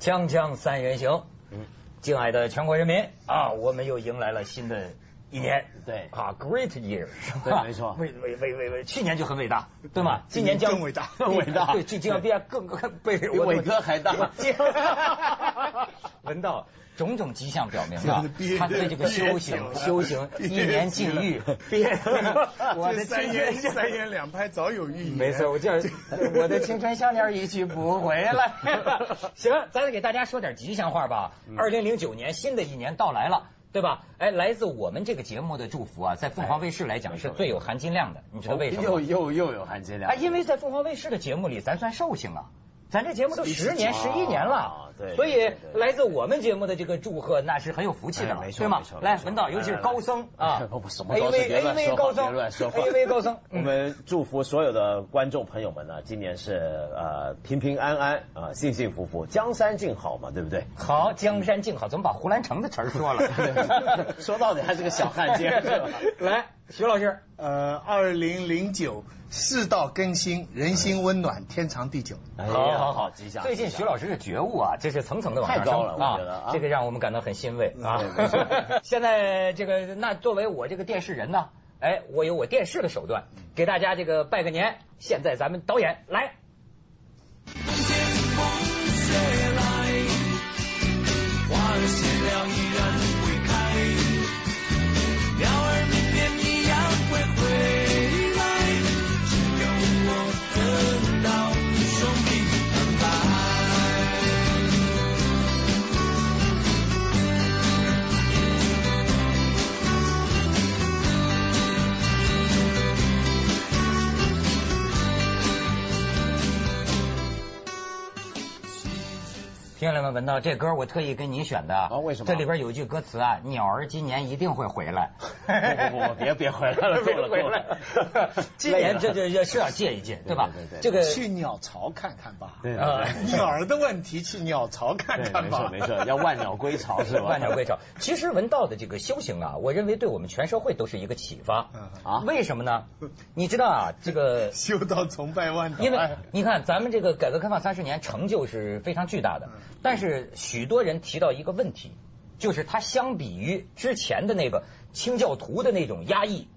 锵锵三人行，嗯，敬爱的全国人民啊，我们又迎来了新的一年，对。啊，Great year，对，没错，伟伟伟伟伟，去年就很伟大，对吗？今年将更伟大，更伟大，对，就将变更更被比伟哥还大。闻到种种迹象表明啊，他对这个修行 修行一年禁欲，变，我的三言三言两拍早有预言。没错，我就是 我的青春项链一去不回来。行，咱得给大家说点吉祥话吧。二零零九年新的一年到来了。对吧？哎，来自我们这个节目的祝福啊，在凤凰卫视来讲是最有含金量的，你知道为什么？又又又有含金量。啊，因为在凤凰卫视的节目里，咱算寿星啊。咱这节目都十年、十一年了，对，所以来自我们节目的这个祝贺，那是很有福气的，没错，对吗？来，文道，尤其是高僧啊，A V A V 高僧，A V 高僧，我们祝福所有的观众朋友们呢，今年是呃平平安安啊，幸幸福福，江山静好嘛，对不对？好，江山静好，怎么把胡兰成的词儿说了？说到底还是个小汉奸，来，徐老师，呃，二零零九。世道更新，人心温暖，天长地久。好，好，好，吉祥。最近徐老师的觉悟啊，这是层层的往上升啊，这个让我们感到很欣慰啊。现在这个，那作为我这个电视人呢，哎，我有我电视的手段，给大家这个拜个年。现在咱们导演来。听友们文道这歌，我特意跟你选的。啊，为什么？这里边有一句歌词啊，鸟儿今年一定会回来。不不不，别别回来 了，别回来。今年这这这是要借一借，对吧？对对。这个去鸟巢看看吧。对啊，鸟儿的问题去鸟巢看看吧。没事没事，要万鸟归巢 是吧？万鸟归巢。其实文道的这个修行啊，我认为对我们全社会都是一个启发。啊？为什么呢？你知道啊，这个修道崇拜万因为你看咱们这个改革开放三十年成就是非常巨大的。但是许多人提到一个问题，就是他相比于之前的那个清教徒的那种压抑，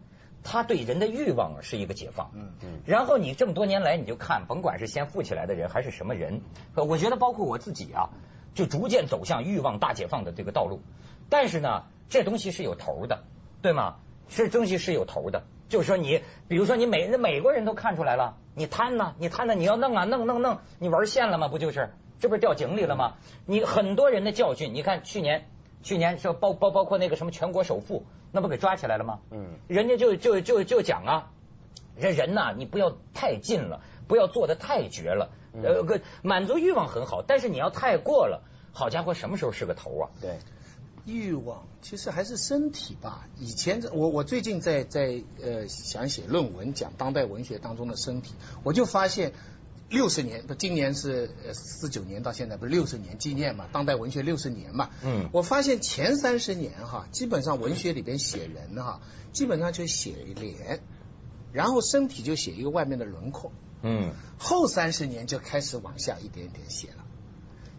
他对人的欲望是一个解放。嗯嗯。然后你这么多年来，你就看，甭管是先富起来的人还是什么人，我觉得包括我自己啊，就逐渐走向欲望大解放的这个道路。但是呢，这东西是有头的，对吗？这东西是有头的，就是说你，比如说你美美国人都看出来了，你贪呐，你贪呐，你要弄啊，弄弄弄，你玩线了吗？不就是？这不是掉井里了吗？你很多人的教训，你看去年，去年说包包包括那个什么全国首富，那不给抓起来了吗？嗯，人家就就就就讲啊，这人呐，你不要太近了，不要做的太绝了。呃，个满足欲望很好，但是你要太过了，好家伙，什么时候是个头啊？对，欲望其实还是身体吧。以前我我最近在在呃想写论文，讲当代文学当中的身体，我就发现。六十年不，今年是四九年到现在不是六十年纪念嘛？当代文学六十年嘛。嗯，我发现前三十年哈，基本上文学里边写人哈，基本上就写脸，然后身体就写一个外面的轮廓。嗯，后三十年就开始往下一点点写了，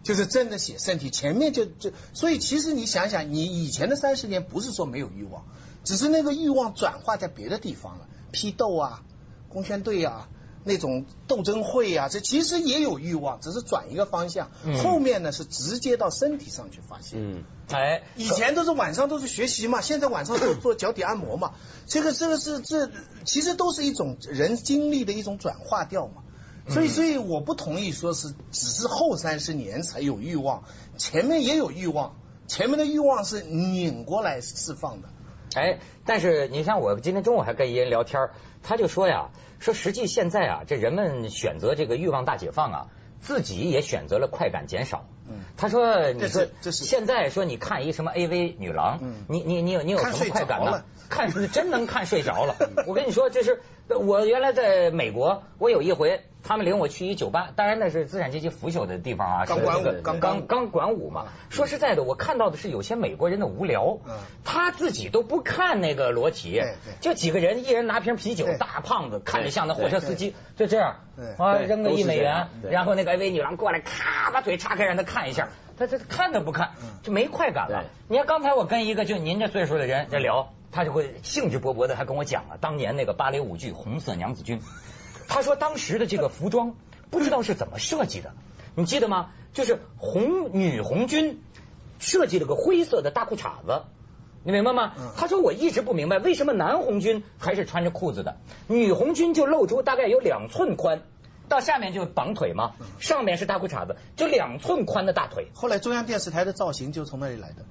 就是真的写身体。前面就就所以其实你想想，你以前的三十年不是说没有欲望，只是那个欲望转化在别的地方了，批斗啊，工宣队啊。那种斗争会呀，这其实也有欲望，只是转一个方向。后面呢是直接到身体上去发泄。嗯，哎，以前都是晚上都是学习嘛，现在晚上都做脚底按摩嘛。这个这个是这其实都是一种人经历的一种转化掉嘛。所以所以我不同意说是只是后三十年才有欲望，前面也有欲望，前面的欲望是拧过来释放的。哎，但是你像我今天中午还跟一人聊天，他就说呀。说实际现在啊，这人们选择这个欲望大解放啊，自己也选择了快感减少。嗯，他说，你说现在说你看一什么 AV 女郎，你你你有你有什么快感呢？看真能看睡着了。我跟你说，这是我原来在美国，我有一回他们领我去一酒吧，当然那是资产阶级腐朽的地方啊，钢管舞是这个钢钢钢管舞嘛。说实在的，我看到的是有些美国人的无聊嗯，他自己都不看那个裸体就几个人，一人拿瓶啤酒，大胖子看着像那货车司机，就这样啊，扔个一美元然后那个 AV 女郎过来，咔把腿叉开让他看一下，他他看都不看，就没快感了。你看刚才我跟一个就您这岁数的人在聊，他就会兴致勃勃的还跟我讲啊，当年那个芭蕾舞剧《红色娘子军》，他说当时的这个服装不知道是怎么设计的，你记得吗？就是红女红军设计了个灰色的大裤衩子。你明白吗？他说我一直不明白为什么男红军还是穿着裤子的，女红军就露出大概有两寸宽，到下面就绑腿嘛，上面是大裤衩子，就两寸宽的大腿。后来中央电视台的造型就从那里来的。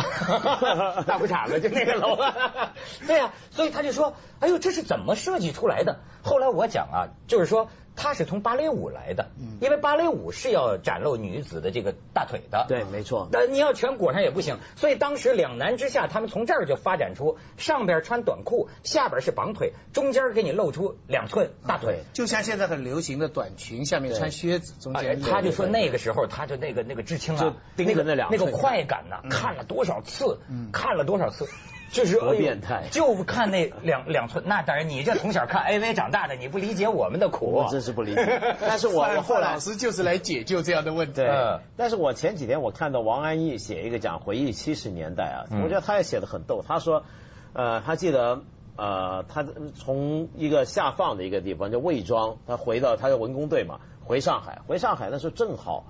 大裤衩子就那个楼，对呀、所以他就说，哎呦，这是怎么设计出来的？后来我讲啊，就是说他是从芭蕾舞来的，因为芭蕾舞是要展露女子的这个大腿的，对，没错。但你要全裹上也不行，所以当时两难之下，他们从这儿就发展出上边穿短裤，下边是绑腿，中间给你露出两寸大腿。就像现在很流行的短裙，下面穿靴子，中哎间他就说那个时候，他就那个那个知青啊，那个那个那两寸快感呐，看了多少次，看了多少次，就是多变态就看那两两寸。那当然，你这从小看 AV 长大的，你不理解我们的苦。我真是不理解。但是我我后来范老师就是来解救这样的问题。对嗯，但是我前几天我看到王安忆写一个讲回忆七十年代啊，嗯我觉得他也写的很逗。他说，呃，他记得呃，他从一个下放的一个地方叫魏庄，他回到他的文工队嘛，回上海，回上海那时候正好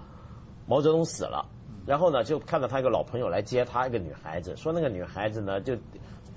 毛泽东死了，然后呢就看到他一个老朋友来接他，一个女孩子，说那个女孩子呢就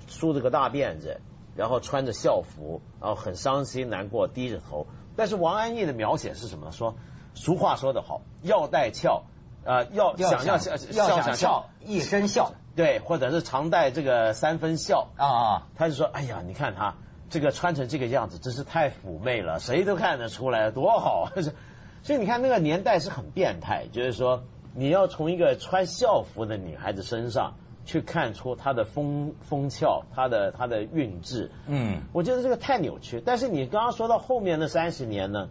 梳着个大辫子，然后穿着校服，然后很伤心难过，低着头。但是王安忆的描写是什么呢？说俗话说得好，要带俏，呃，要要想要笑要想笑，一身笑对，或者是常带这个三分笑。啊啊！他就说：“哎呀，你看他这个穿成这个样子，真是太妩媚了，谁都看得出来，多好啊！” 所以你看那个年代是很变态，就是说你要从一个穿校服的女孩子身上去看出她的风风俏，她的她的韵致。嗯，我觉得这个太扭曲。但是你刚刚说到后面那三十年呢，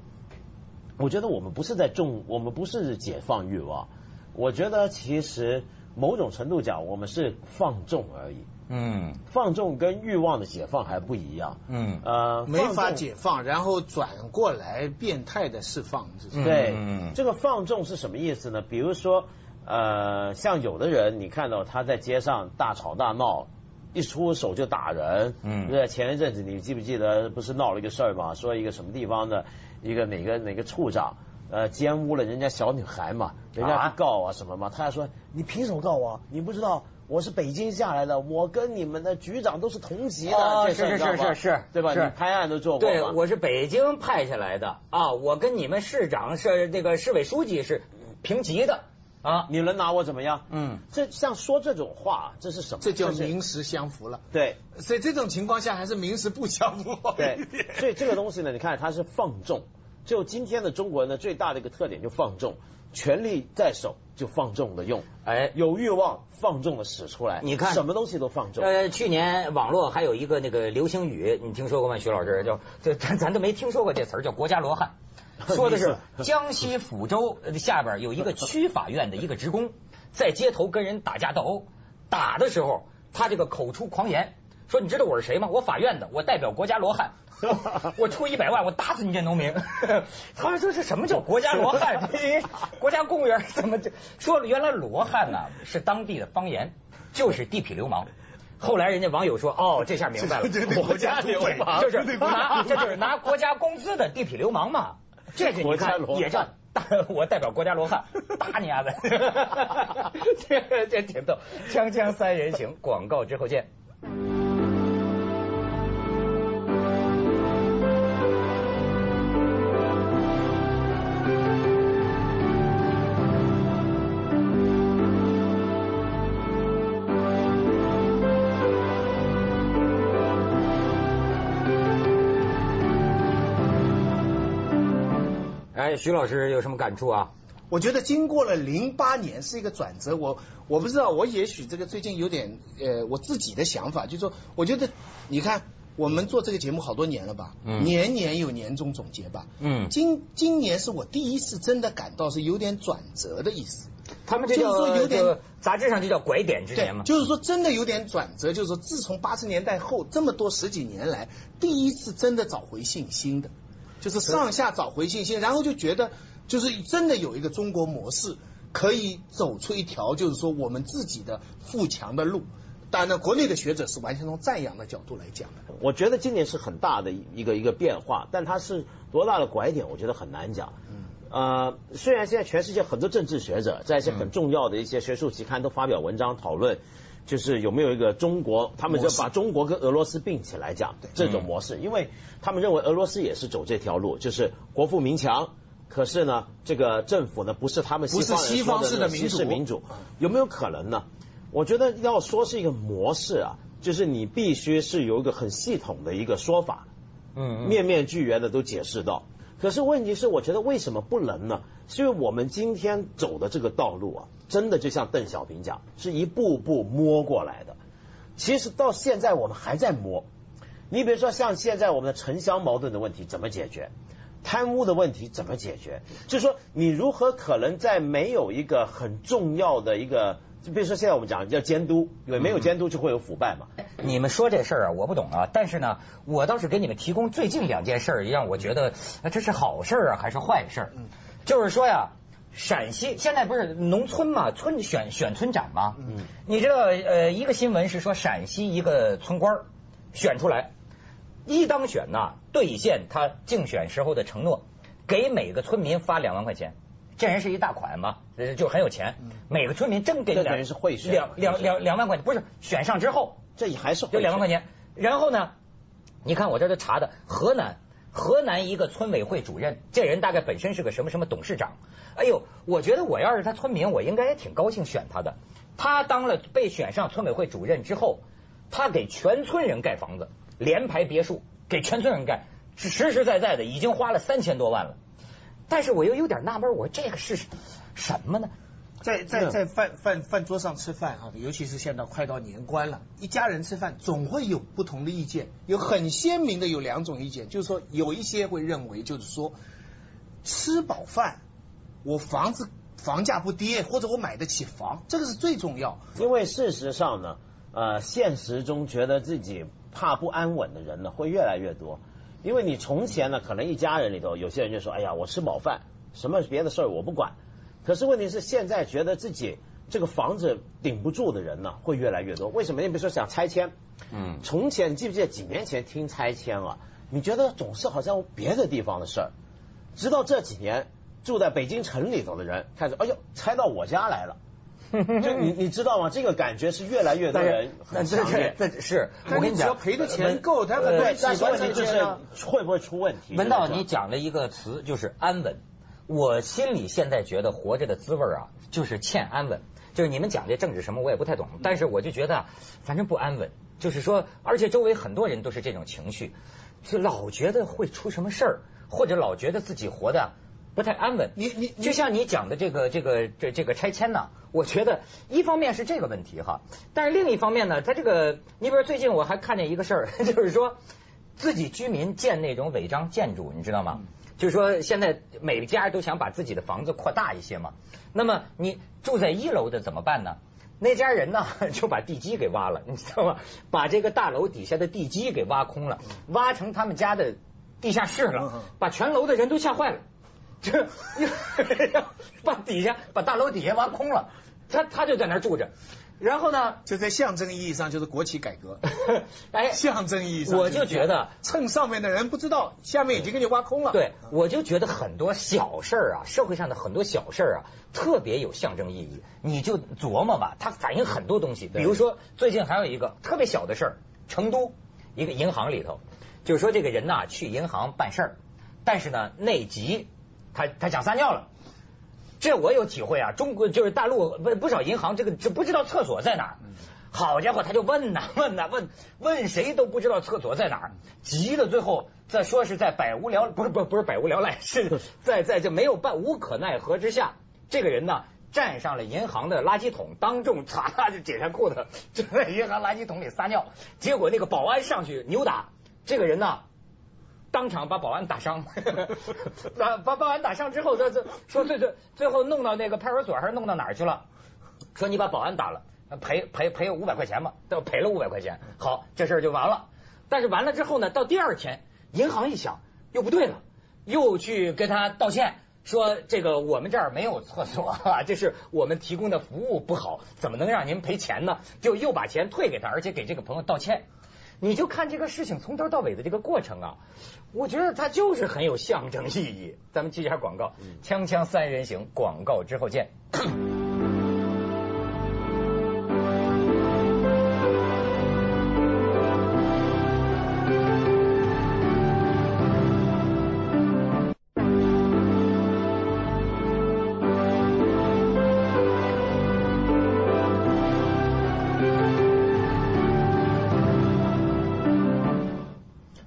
我觉得我们不是在重，我们不是解放欲望，我觉得其实某种程度讲，我们是放纵而已。嗯放纵跟欲望的解放还不一样。嗯呃，没法。解放，然后转过来变态的释放，这是对，嗯这个放纵是什么意思呢？比如说，呃，像有的人，你看到他在街上大吵大闹，一出手就打人。嗯对，前一阵子你记不记得不是闹了一个事儿嘛？说一个什么地方的一个哪个哪个处长。呃，奸污了人家小女孩嘛，人家告啊什么嘛，他还说你凭什么告我？你不知道我是北京下来的，我跟你们的局长都是同级的，是知道吗是是是对吧？你拍案都做过对，嘛我是北京派下来的啊，我跟你们市长是这个市委书记是平级的啊。你能拿我怎么样？嗯，这像说这种话，这是什么？这叫是名实相符了。对所以这种情况下还是名实不相符。对，所以这个东西呢，你看它是放纵。就今天的中国人的最大的一个特点就放纵，权力在手就放纵的用，哎，有欲望放纵的使出来。你看什么东西都放纵。呃，去年网络还有一个那个流行语，你听说过吗？徐老师，叫这咱咱都没听说过这词儿，叫“国家罗汉”，说的是江西抚州呃下边有一个区法院的一个职工，在街头跟人打架斗殴，打的时候他这个口出狂言，说你知道我是谁吗？我法院的，我代表国家罗汉。我出一百万，我打死你这农民！他说这什么叫国家罗汉？国家公务员怎么就说了？原来罗汉呐、是当地的方言，就是地痞流氓。后来人家网友说，哦，这下明白了，国家 流氓就是拿这就是拿国家工资的地痞流氓嘛。这个你看国家罗汉也叫大，我代表国家罗汉打你丫的，这这挺逗。锵锵三人行，广告之后见。哎，徐老师有什么感触啊？我觉得经过了零八年是一个转折，我我不知道，我也许这个最近有点呃我自己的想法，就是说，我觉得你看我们做这个节目好多年了吧？嗯年年有年终总结吧？嗯今今年是我第一次真的感到是有点转折的意思。他们这就是说叫有点这个杂志上就叫拐点之年嘛。就是说真的有点转折，就是说自从八十年代后这么多十几年来，第一次真的找回信心的，就是上下找回信心，然后就觉得就是真的有一个中国模式可以走出一条就是说我们自己的富强的路。当然呢，国内的学者是完全从赞扬的角度来讲的。我觉得今年是很大的一个一个变化，但它是多大的拐点，我觉得很难讲。呃，虽然现在全世界很多政治学者在一些很重要的一些学术期刊都发表文章讨论，就是有没有一个中国，他们就把中国跟俄罗斯并起来讲这种模式，因为他们认为俄罗斯也是走这条路，就是国富民强。可是呢，这个政府呢不是他们西方不是西方式的民主民主，有没有可能呢？我觉得要说是一个模式啊，就是你必须是有一个很系统的一个说法，嗯嗯面面俱圆的都解释到。可是问题是，我觉得为什么不能呢？是因为我们今天走的这个道路啊，真的就像邓小平讲，是一步步摸过来的。其实到现在我们还在摸。你比如说像现在我们的城乡矛盾的问题怎么解决？贪污的问题怎么解决？就是说，你如何可能在没有一个很重要的一个，就比如说现在我们讲叫监督，因为没有监督就会有腐败嘛。你们说这事儿啊，我不懂啊。但是呢，我倒是给你们提供最近两件事儿，让我觉得呃这是好事儿啊，还是坏事儿？就是说呀，陕西现在不是农村嘛，村选选村长嘛。嗯，你知道呃，一个新闻是说陕西一个村官儿选出来，一当选呐，兑现他竞选时候的承诺，给每个村民发两万块钱。这人是一大款嘛，呃就很有钱，每个村民真给两这等于是会选两两两两万块钱，不是选上之后。这也还是就两万块钱。钱。然后呢，你看我这都查的，河南河南一个村委会主任，这人大概本身是个什么什么董事长。哎呦，我觉得我要是他村民，我应该也挺高兴选他的。他当了被选上村委会主任之后，他给全村人盖房子，联排别墅，给全村人盖，是实实在在的，已经花了三千多万了。但是我又有点纳闷，我说这个是什么呢？在在在饭饭饭桌上吃饭啊，尤其是现在快到年关了，一家人吃饭总会有不同的意见，有很鲜明的有两种意见，就是说有一些会认为就是说吃饱饭，我房子房价不跌，或者我买得起房，这个是最重要。因为事实上呢，呃，现实中觉得自己怕不安稳的人呢，会越来越多。因为你从前呢，可能一家人里头有些人就说：“哎呀，我吃饱饭，什么别的事儿我不管。”可是问题是，现在觉得自己这个房子顶不住的人呢，会越来越多。为什么？你比如说想拆迁，嗯从前你记不记得几年前听拆迁啊？你觉得总是好像别的地方的事儿，直到这几年住在北京城里头的人开始，哎呦，拆到我家来了。就你你知道吗？这个感觉是越来越多人很这强烈。这这是我跟你讲，只要赔的钱够，他很多呃人喜欢但是问题就是。会不会出问题？文道，你讲了一个词，就是安稳。我心里现在觉得活着的滋味啊，就是欠安稳。就是你们讲这政治什么，我也不太懂，但是我就觉得啊，反正不安稳。就是说，而且周围很多人都是这种情绪，就老觉得会出什么事儿，或者老觉得自己活的不太安稳。你你你就像你讲的这个这个这这个拆迁呢，我觉得一方面是这个问题哈，但是另一方面呢，他这个你比如最近我还看见一个事儿，就是说自己居民建那种违章建筑，你知道吗？就是说现在每家都想把自己的房子扩大一些嘛。那么你住在一楼的怎么办呢？那家人呢 就把地基给挖了，你知道吗？把这个大楼底下的地基给挖空了，挖成他们家的地下室了，把全楼的人都吓坏了。这 把底下把大楼底下挖空了，他他就在那儿住着，然后呢，就在象征意义上就是国企改革，哎，象征意义上我就觉得趁上面的人不知道，下面已经给你挖空了。对，我就觉得很多小事儿啊，社会上的很多小事儿啊，特别有象征意义。你就琢磨吧，它反映很多东西。比如说，最近还有一个特别小的事儿，成都一个银行里头，就是说这个人呐去银行办事儿，但是呢内急，他他想撒尿了。这我有体会啊，中国就是大陆不不少银行这个这不知道厕所在哪儿。好家伙，他就问呐 问呐问问谁都不知道厕所在哪儿，急了，最后再说是在百无聊不是不是不是百无聊赖，是 在在这没有办无可奈何之下，这个人呢站上了银行的垃圾桶，当众嚓嚓 就解下裤子，就在银行垃圾桶里撒尿，结果那个保安上去扭打，这个人呐，当场把保安打伤，把 把保安打伤之后，这这说最最最后弄到那个派出所还是弄到哪儿去了？说你把保安打了，赔赔赔五百块钱嘛，都赔了五百块钱，好，这事儿就完了。但是完了之后呢，到第二天，银行一想，又不对了，又去跟他道歉。说这个我们这儿没有厕所啊，这是我们提供的服务不好，怎么能让您赔钱呢？就又把钱退给他，而且给这个朋友道歉。你就看这个事情从头到尾的这个过程啊，我觉得它就是很有象征意义。咱们接一下广告，锵锵三人行，广告之后见。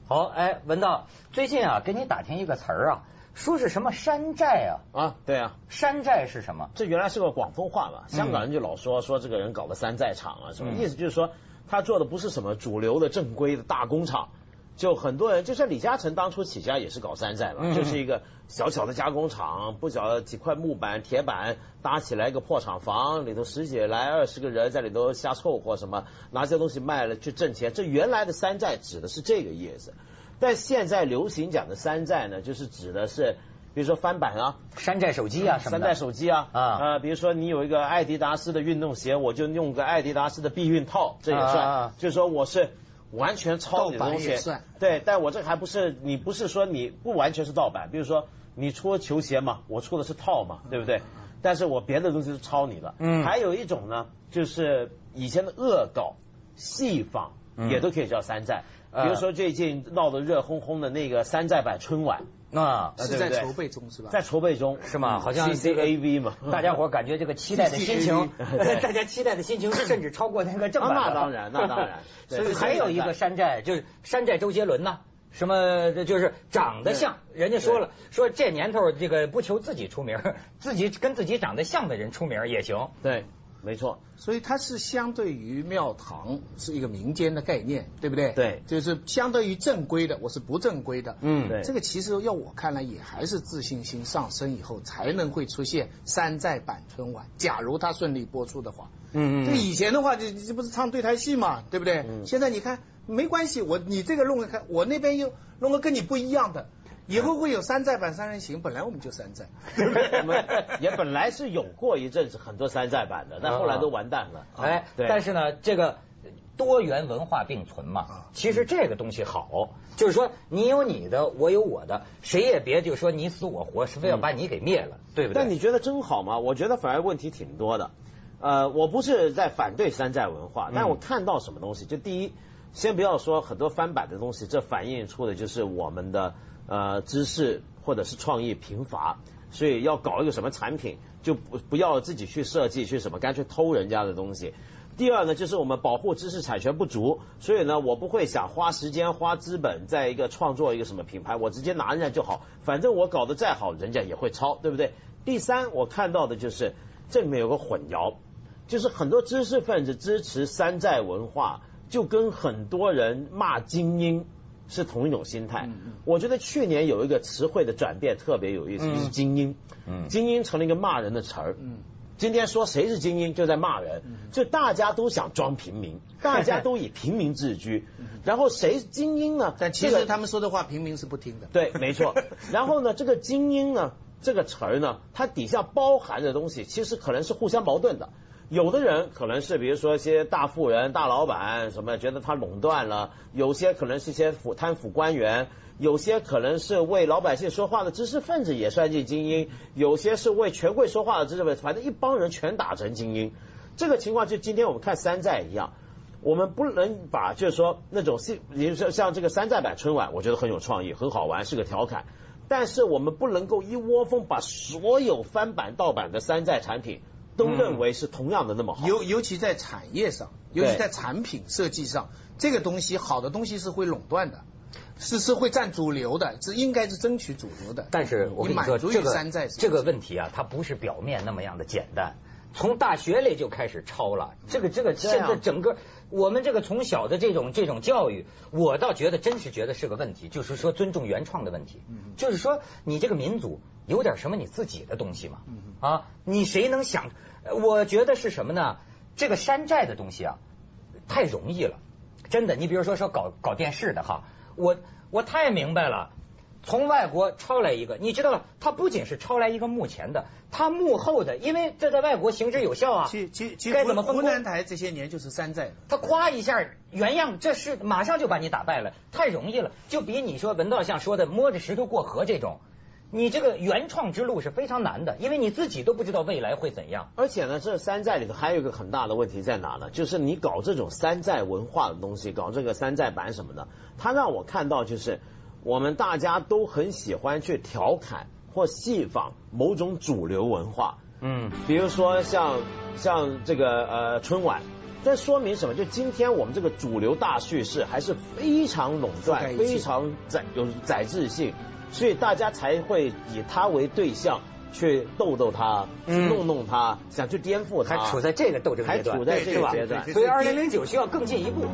好，哎，文道，最近啊，给你打听一个词儿啊，说是什么山寨啊？啊，对啊，山寨是什么？这原来是个广东话嘛，香港人就老说说这个人搞个山寨厂啊，什么意思？就是说他做的不是什么主流的正规的大工厂，就很多人，就像李嘉诚当初起家也是搞山寨嘛，就是一个小小的加工厂，不晓得几块木板、铁板搭起来一个破厂房，里头十几来二十个人在里头瞎凑合，什么拿这些东西卖了去挣钱。这原来的山寨指的是这个意思，但现在流行讲的山寨呢，就是指的是。比如说翻版啊，山寨手机啊什么的。山寨手机啊，啊，呃，比如说你有一个艾迪达斯的运动鞋，我就用个艾迪达斯的避孕套，这也算。就是说我是完全抄你的东西，对，但我这还不是你不是说你不完全是盗版，比如说你出球鞋嘛，我出的是套嘛，对不对？但是我别的东西是抄你的。嗯。还有一种呢，就是以前的恶搞、戏仿，也都可以叫山寨。比如说最近闹得热烘烘的那个山寨版春晚。啊，是在筹备中是吧？在筹备中是吗？好像 C A V 嘛，大家伙感觉这个期待的心情 大家期待的心情甚至超过那个正版。那当然，那当然。所以还有一个山寨，就是山寨周杰伦呐，什么就是长得像，人家说了，说这年头这个不求自己出名，自己跟自己长得像的人出名也行。对。没错，所以它是相对于庙堂是一个民间的概念，对不对？对，就是相对于正规的，我是不正规的。嗯，对。这个其实要我看来也还是自信心上升以后才能会出现山寨版春晚。假如它顺利播出的话，嗯嗯。对以前的话，这这不是唱对台戏嘛，对不对？嗯。现在你看没关系，我你这个弄个看，我那边又弄个跟你不一样的。以后会有山寨版三人行，本来我们就山寨，我 们也本来是有过一阵子很多山寨版的，但后来都完蛋了。哎，但是呢，这个多元文化并存嘛，其实这个东西好，就是说你有你的，我有我的，谁也别就说你死我活，是非要把你给灭了，对不对？但你觉得真好吗？我觉得反而问题挺多的。呃，我不是在反对山寨文化，但我看到什么东西，就第一，先不要说很多翻版的东西，这反映出的就是我们的。呃，知识或者是创意贫乏，所以要搞一个什么产品，就不不要自己去设计去什么，干脆偷人家的东西。第二呢，就是我们保护知识产权不足，所以呢，我不会想花时间花资本在一个创作一个什么品牌，我直接拿人家就好，反正我搞得再好，人家也会抄，对不对？第三，我看到的就是这里面有个混淆，就是很多知识分子支持山寨文化，就跟很多人骂精英。是同一种心态，我觉得去年有一个词汇的转变特别有意思，就是精英，精英成了一个骂人的词儿。今天说谁是精英，就在骂人，就大家都想装平民，大家都以平民自居，然后谁精英呢？但其实他们说的话，平民是不听的。对，没错。然后呢，这个精英呢，这个词儿呢，它底下包含的东西，其实可能是互相矛盾的。有的人可能是比如说一些大富人、大老板什么，觉得他垄断了；有些可能是一些腐贪腐官员；有些可能是为老百姓说话的知识分子也算进精英；有些是为权贵说话的知识分子，反正一帮人全打成精英。这个情况就今天我们看山寨一样，我们不能把就是说那种像，比如说像这个山寨版春晚，我觉得很有创意、很好玩，是个调侃。但是我们不能够一窝蜂把所有翻版盗版的山寨产品。都认为是同样的那么好，尤尤其在产业上，尤其在产品设计上，这个东西好的东西是会垄断的，是是会占主流的，是应该是争取主流的。但是我跟你说，这个这个问题啊，它不是表面那么样的简单。从大学里就开始抄了，这个这个现在整个我们这个从小的这种这种教育，我倒觉得真是觉得是个问题，就是说尊重原创的问题。就是说你这个民族有点什么你自己的东西嘛？啊，你谁能想？我觉得是什么呢？这个山寨的东西啊，太容易了，真的。你比如说说搞搞电视的哈，我我太明白了。从外国抄来一个，你知道了，他不仅是抄来一个幕前的，他幕后的，因为这在外国行之有效啊。其其其该怎么分湖南台这些年就是山寨的。他夸一下原样，这是马上就把你打败了，太容易了。就比你说文道像说的摸着石头过河这种，你这个原创之路是非常难的，因为你自己都不知道未来会怎样。而且呢，这山寨里头还有一个很大的问题在哪呢？就是你搞这种山寨文化的东西，搞这个山寨版什么的，它让我看到就是。我们大家都很喜欢去调侃或戏仿某种主流文化，嗯，比如说像像这个呃春晚，这说明什么？就今天我们这个主流大叙事还是非常垄断、非常载有载质性，所以大家才会以他为对象去逗逗他、弄弄他，想去颠覆他，还处在这个斗争阶段，还处在这个阶段，所以二零零九需要更进一步。